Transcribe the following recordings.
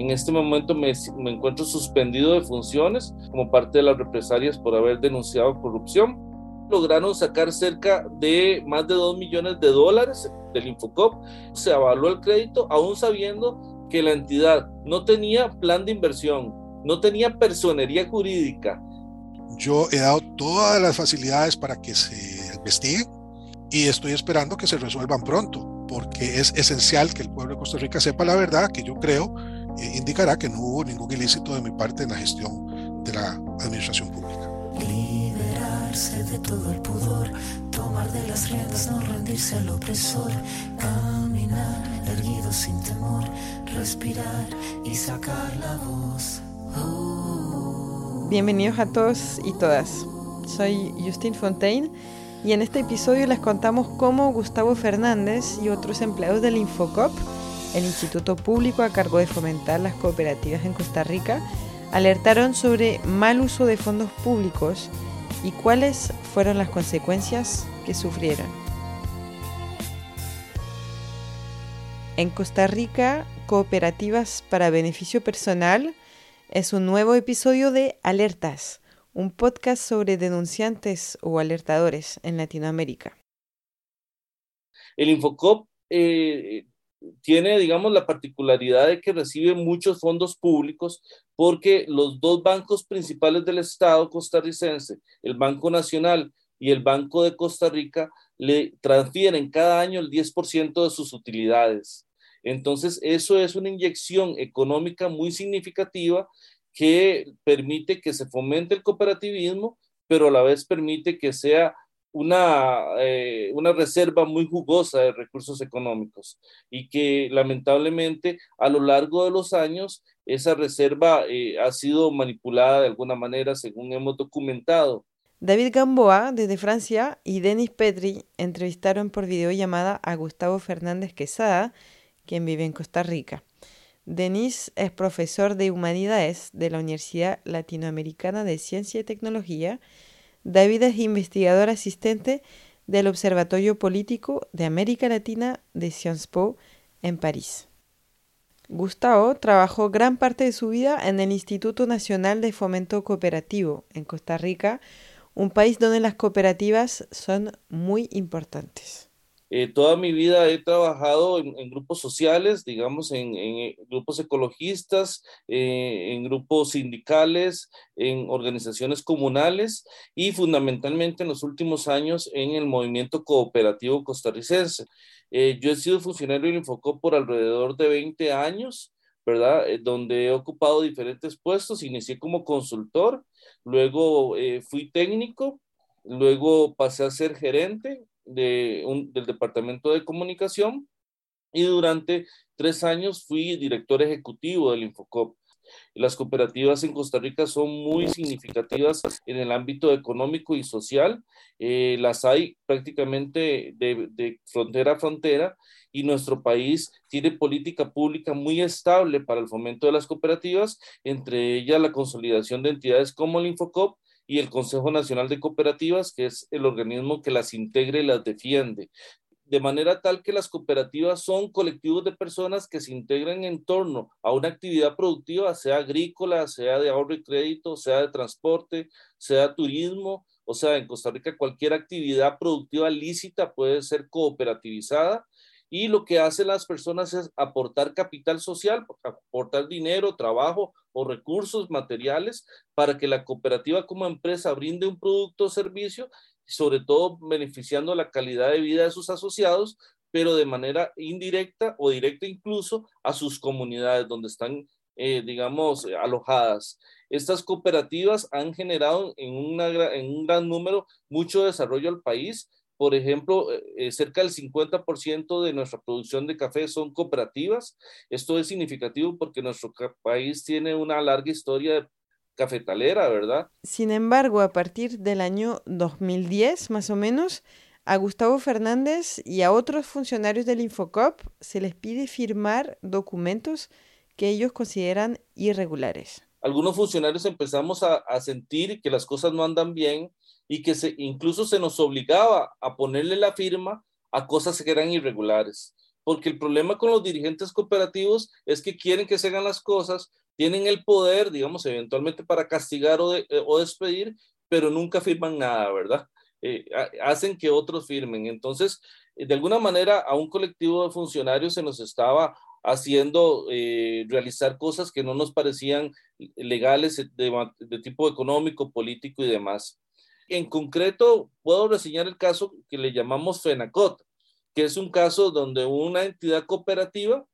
En este momento me, me encuentro suspendido de funciones como parte de las represalias por haber denunciado corrupción. Lograron sacar cerca de más de 2 millones de dólares del Infocop. Se avaló el crédito aún sabiendo que la entidad no tenía plan de inversión, no tenía personería jurídica. Yo he dado todas las facilidades para que se investigue y estoy esperando que se resuelvan pronto, porque es esencial que el pueblo de Costa Rica sepa la verdad, que yo creo eh, indicará que no hubo ningún ilícito de mi parte en la gestión de la administración pública. Liberarse de todo el pudor, tomar de las riendas, no rendirse al opresor, caminar erguido sin temor, respirar y sacar la voz. Bienvenidos a todos y todas. Soy Justine Fontaine y en este episodio les contamos cómo Gustavo Fernández y otros empleados del Infocop, el instituto público a cargo de fomentar las cooperativas en Costa Rica, alertaron sobre mal uso de fondos públicos y cuáles fueron las consecuencias que sufrieron. En Costa Rica, cooperativas para beneficio personal es un nuevo episodio de Alertas, un podcast sobre denunciantes o alertadores en Latinoamérica. El Infocop eh, tiene, digamos, la particularidad de que recibe muchos fondos públicos porque los dos bancos principales del Estado costarricense, el Banco Nacional y el Banco de Costa Rica, le transfieren cada año el 10% de sus utilidades. Entonces, eso es una inyección económica muy significativa que permite que se fomente el cooperativismo, pero a la vez permite que sea una, eh, una reserva muy jugosa de recursos económicos y que lamentablemente a lo largo de los años esa reserva eh, ha sido manipulada de alguna manera según hemos documentado. David Gamboa, desde Francia, y Denis Petri entrevistaron por videollamada a Gustavo Fernández Quesada, quien vive en Costa Rica. Denis es profesor de Humanidades de la Universidad Latinoamericana de Ciencia y Tecnología. David es investigador asistente del Observatorio Político de América Latina de Sciences Po en París. Gustavo trabajó gran parte de su vida en el Instituto Nacional de Fomento Cooperativo en Costa Rica, un país donde las cooperativas son muy importantes. Eh, toda mi vida he trabajado en, grupos sociales, digamos, en, eh, grupos ecologistas, eh, en grupos sindicales, en organizaciones comunales y fundamentalmente en los últimos años en el movimiento cooperativo costarricense. yo he sido funcionario del Infocop por alrededor de 20 años, ¿verdad? donde he ocupado diferentes puestos, inicié como consultor, luego fui técnico, luego pasé a ser gerente de del Departamento de Comunicación y durante tres años fui director ejecutivo del Infocop. Las cooperativas en Costa Rica son muy significativas en el ámbito económico y social. Eh, las hay prácticamente de, frontera a frontera y nuestro país tiene política pública muy estable para el fomento de las cooperativas, entre ellas la consolidación de entidades como el Infocop y el Consejo Nacional de Cooperativas, que es el organismo que las integre y las defiende. De manera tal que las cooperativas son colectivos de personas que se integran en torno a una actividad productiva, sea agrícola, sea de ahorro y crédito, sea de transporte, sea turismo, o sea, en Costa Rica cualquier actividad productiva lícita puede ser cooperativizada y lo que hacen las personas es aportar capital social, aportar dinero, trabajo o recursos materiales para que la cooperativa como empresa brinde un producto o servicio, sobre todo beneficiando la calidad de vida de sus asociados, pero de manera indirecta o directa incluso a sus comunidades donde están, eh, digamos, alojadas. Estas cooperativas han generado en, una, en un gran número mucho desarrollo al país, por ejemplo, eh, eh, cerca del 50% de nuestra producción de café son cooperativas. Esto es significativo porque nuestro país tiene una larga historia cafetalera, ¿verdad? Sin embargo, a partir del año 2010, más o menos, a Gustavo Fernández y a otros funcionarios del Infocop se les pide firmar documentos que ellos consideran irregulares. Algunos funcionarios empezamos a, sentir que las cosas no andan bien y que incluso se nos obligaba a ponerle la firma a cosas que eran irregulares. porque el problema con los dirigentes cooperativos es que quieren que se hagan las cosas, tienen el poder, digamos, eventualmente para castigar o, eh, despedir, pero nunca firman nada, ¿verdad? Eh, hacen que otros firmen. Entonces, eh, de alguna manera, a un colectivo de funcionarios se nos estaba haciendo realizar cosas que no nos parecían legales de, de tipo económico, político y demás. En concreto, puedo reseñar el caso que le llamamos FENACOT, que es un caso donde una entidad cooperativa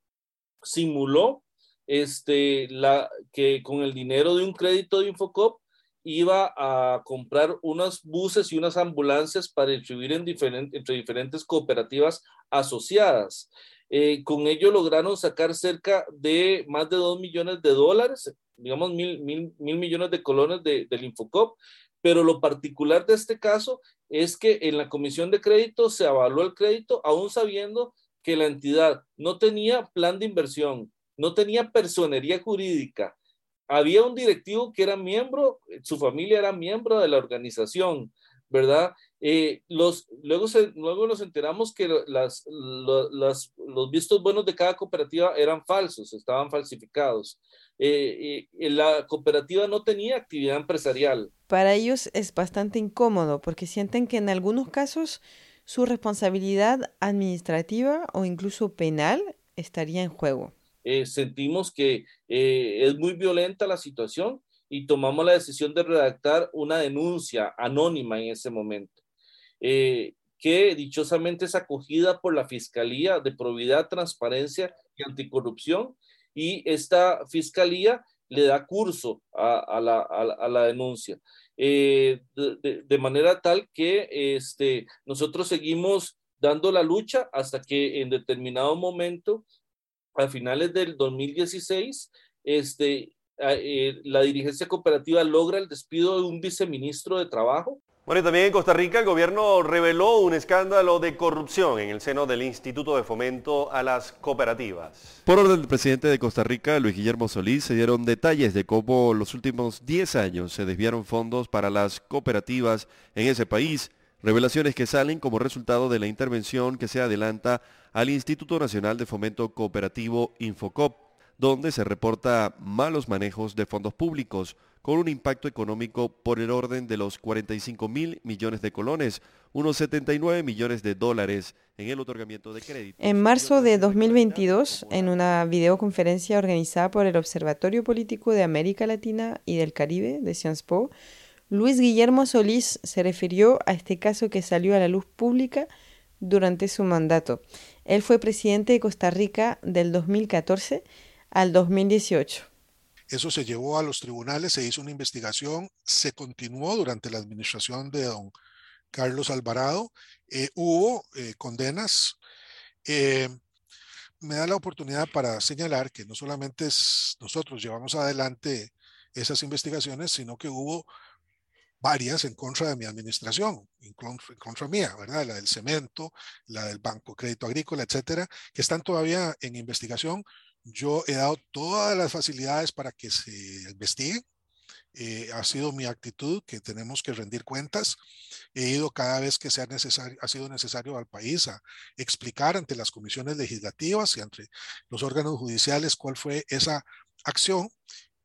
simuló este, la, que con el dinero de un crédito de Infocop iba a comprar unos buses y unas ambulancias para distribuir en entre diferentes cooperativas asociadas. Eh, con ello lograron sacar cerca de más de 2 millones de dólares, digamos mil, mil, mil millones de colones de, del Infocop, pero lo particular de este caso es que en la comisión de crédito se avaló el crédito aún sabiendo que la entidad no tenía plan de inversión, no tenía personería jurídica. Había un directivo que era miembro, su familia era miembro de la organización, ¿verdad? Eh, los, luego, luego nos enteramos que las, los vistos buenos de cada cooperativa eran falsos, estaban falsificados. Eh, eh, la cooperativa no tenía actividad empresarial. Para ellos es bastante incómodo porque sienten que en algunos casos su responsabilidad administrativa o incluso penal estaría en juego. sentimos que es muy violenta la situación y tomamos la decisión de redactar una denuncia anónima en ese momento, eh, que dichosamente es acogida por la Fiscalía de Probidad, Transparencia y Anticorrupción, y esta Fiscalía le da curso a, la, denuncia. Eh, de, manera tal que este, nosotros seguimos dando la lucha hasta que en determinado momento, a finales del 2016, este, eh, la dirigencia cooperativa logra el despido de un viceministro de Trabajo. Bueno, y también en Costa Rica el gobierno reveló un escándalo de corrupción en el seno del Instituto de Fomento a las Cooperativas. Por orden del presidente de Costa Rica, Luis Guillermo Solís, se dieron detalles de cómo los últimos 10 años se desviaron fondos para las cooperativas en ese país, revelaciones que salen como resultado de la intervención que se adelanta al Instituto Nacional de Fomento Cooperativo Infocop donde se reporta malos manejos de fondos públicos con un impacto económico por el orden de los 45 mil millones de colones, unos 79 millones de dólares en el otorgamiento de crédito. En marzo de 2022, en una videoconferencia organizada por el Observatorio Político de América Latina y del Caribe de Sciences Po, Luis Guillermo Solís se refirió a este caso que salió a la luz pública durante su mandato. Él fue presidente de Costa Rica del 2014 al 2018. Eso se llevó a los tribunales, se hizo una investigación, se continuó durante la administración de don Carlos Alvarado, eh, hubo eh, condenas. Eh, me da la oportunidad para señalar que no solamente nosotros llevamos adelante esas investigaciones, sino que hubo varias en contra de mi administración, en contra, en contra, mía, ¿verdad? La del cemento, la del Banco Crédito Agrícola, etcétera, que están todavía en investigación. Yo he dado todas las facilidades para que se investigue. Eh, ha sido mi actitud que tenemos que rendir cuentas. He ido cada vez que sea necesario, ha sido necesario al país a explicar ante las comisiones legislativas y ante los órganos judiciales cuál fue esa acción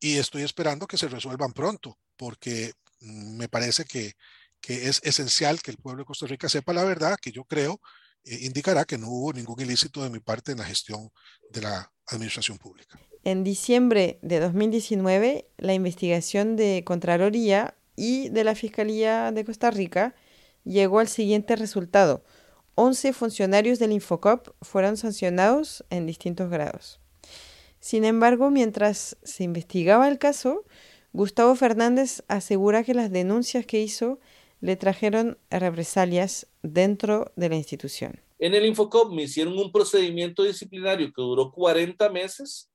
y estoy esperando que se resuelvan pronto porque me parece que, que es esencial que el pueblo de Costa Rica sepa la verdad, que yo creo eh, indicará que no hubo ningún ilícito de mi parte en la gestión de la administración pública. En diciembre de 2019, la investigación de Contraloría y de la Fiscalía de Costa Rica llegó al siguiente resultado. 11 funcionarios del Infocop fueron sancionados en distintos grados. Sin embargo, mientras se investigaba el caso, Gustavo Fernández asegura que las denuncias que hizo le trajeron represalias dentro de la institución. En el Infocop me hicieron un procedimiento disciplinario que duró 40 meses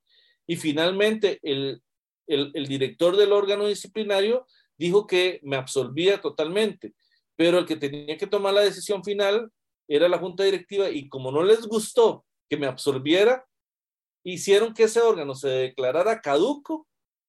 y finalmente el, el, director del órgano disciplinario dijo que me absolvía totalmente, pero el que tenía que tomar la decisión final era la junta directiva y como no les gustó que me absolviera, hicieron que ese órgano se declarara caduco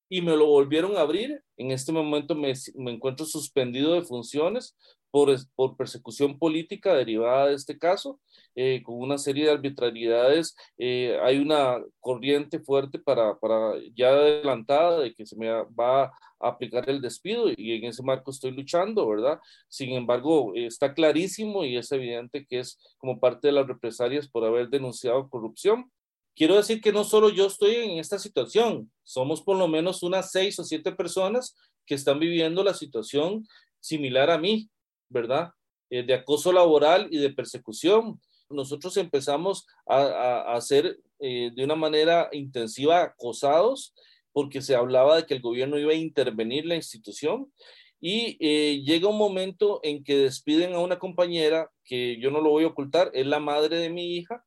y me lo volvieron a abrir. En este momento me, me, encuentro suspendido de funciones por, por persecución política derivada de este caso, eh, con una serie de arbitrariedades. Eh, hay una corriente fuerte para, para ya adelantada de que se me va a aplicar el despido y en ese marco estoy luchando, ¿verdad? Sin embargo, está clarísimo y es evidente que es como parte de las represalias por haber denunciado corrupción. Quiero decir que no solo yo estoy en esta situación, somos por lo menos unas seis o siete personas que están viviendo la situación similar a mí, ¿verdad? Eh, de acoso laboral y de persecución. Nosotros empezamos a, a, ser eh, de una manera intensiva acosados porque se hablaba de que el gobierno iba a intervenir la institución y eh, llega un momento en que despiden a una compañera que yo no lo voy a ocultar, es la madre de mi hija,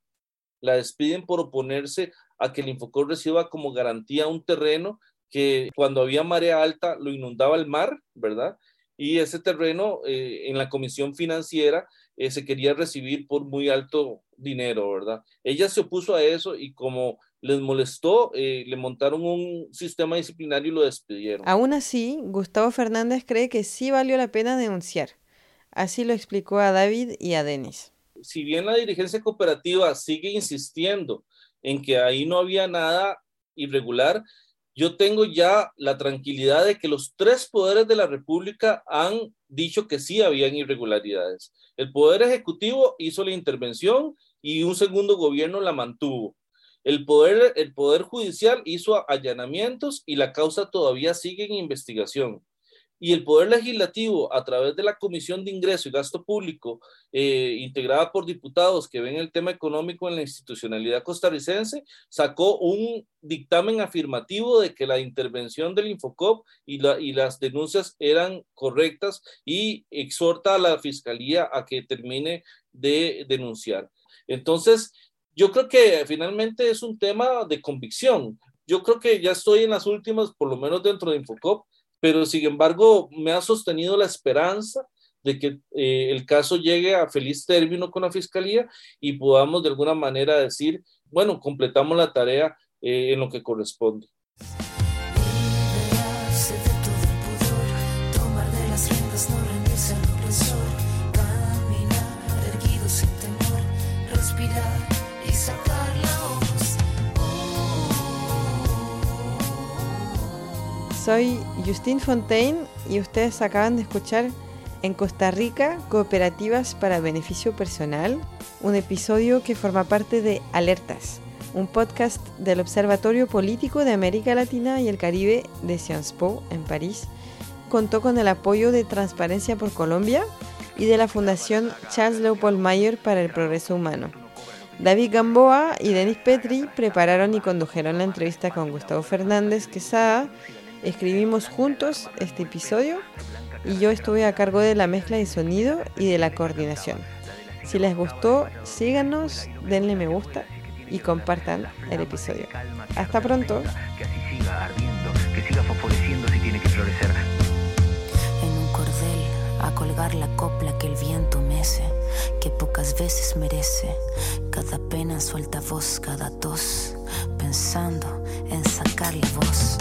la despiden por oponerse a que el Infocor reciba como garantía un terreno que cuando había marea alta lo inundaba el mar, ¿verdad? y ese terreno eh, en la comisión financiera eh, se quería recibir por muy alto dinero, ¿verdad? Ella se opuso a eso y como les molestó, eh, le montaron un sistema disciplinario y lo despidieron. Aún así, Gustavo Fernández cree que sí valió la pena denunciar. Así lo explicó a David y a Denis. Si bien la dirigencia cooperativa sigue insistiendo en que ahí no había nada irregular, yo tengo ya la tranquilidad de que los tres poderes de la República han dicho que sí habían irregularidades. El Poder Ejecutivo hizo la intervención y un segundo gobierno la mantuvo. El poder, el poder Judicial hizo allanamientos y la causa todavía sigue en investigación y el Poder Legislativo, a través de la Comisión de Ingreso y Gasto Público, eh, integrada por diputados que ven el tema económico en la institucionalidad costarricense, sacó un dictamen afirmativo de que la intervención del Infocop y, y las denuncias eran correctas y exhorta a la Fiscalía a que termine de denunciar. Entonces, yo creo que finalmente es un tema de convicción. Yo creo que ya estoy en las últimas, por lo menos dentro de Infocop, pero sin embargo me ha sostenido la esperanza de que eh, el caso llegue a feliz término con la fiscalía y podamos de alguna manera decir, bueno, completamos la tarea eh, en lo que corresponde. Soy Justine Fontaine y ustedes acaban de escuchar en Costa Rica Cooperativas para Beneficio Personal, un episodio que forma parte de Alertas, un podcast del Observatorio Político de América Latina y el Caribe de Sciences Po en París. Contó con el apoyo de Transparencia por Colombia y de la Fundación Charles Leopold Mayer para el Progreso Humano. David Gamboa y Denis Petri prepararon y condujeron la entrevista con Gustavo Fernández Quesada Escribimos juntos este episodio y yo estuve a cargo de la mezcla de sonido y de la coordinación. Si les gustó, síganos, denle me gusta y compartan el episodio. Hasta pronto. Que así siga ardiendo, que siga fosforeciendo si tiene que florecer. En un cordel a colgar la copla que el viento mece, que pocas veces merece. Cada pena suelta voz, cada tos, pensando en sacar la voz.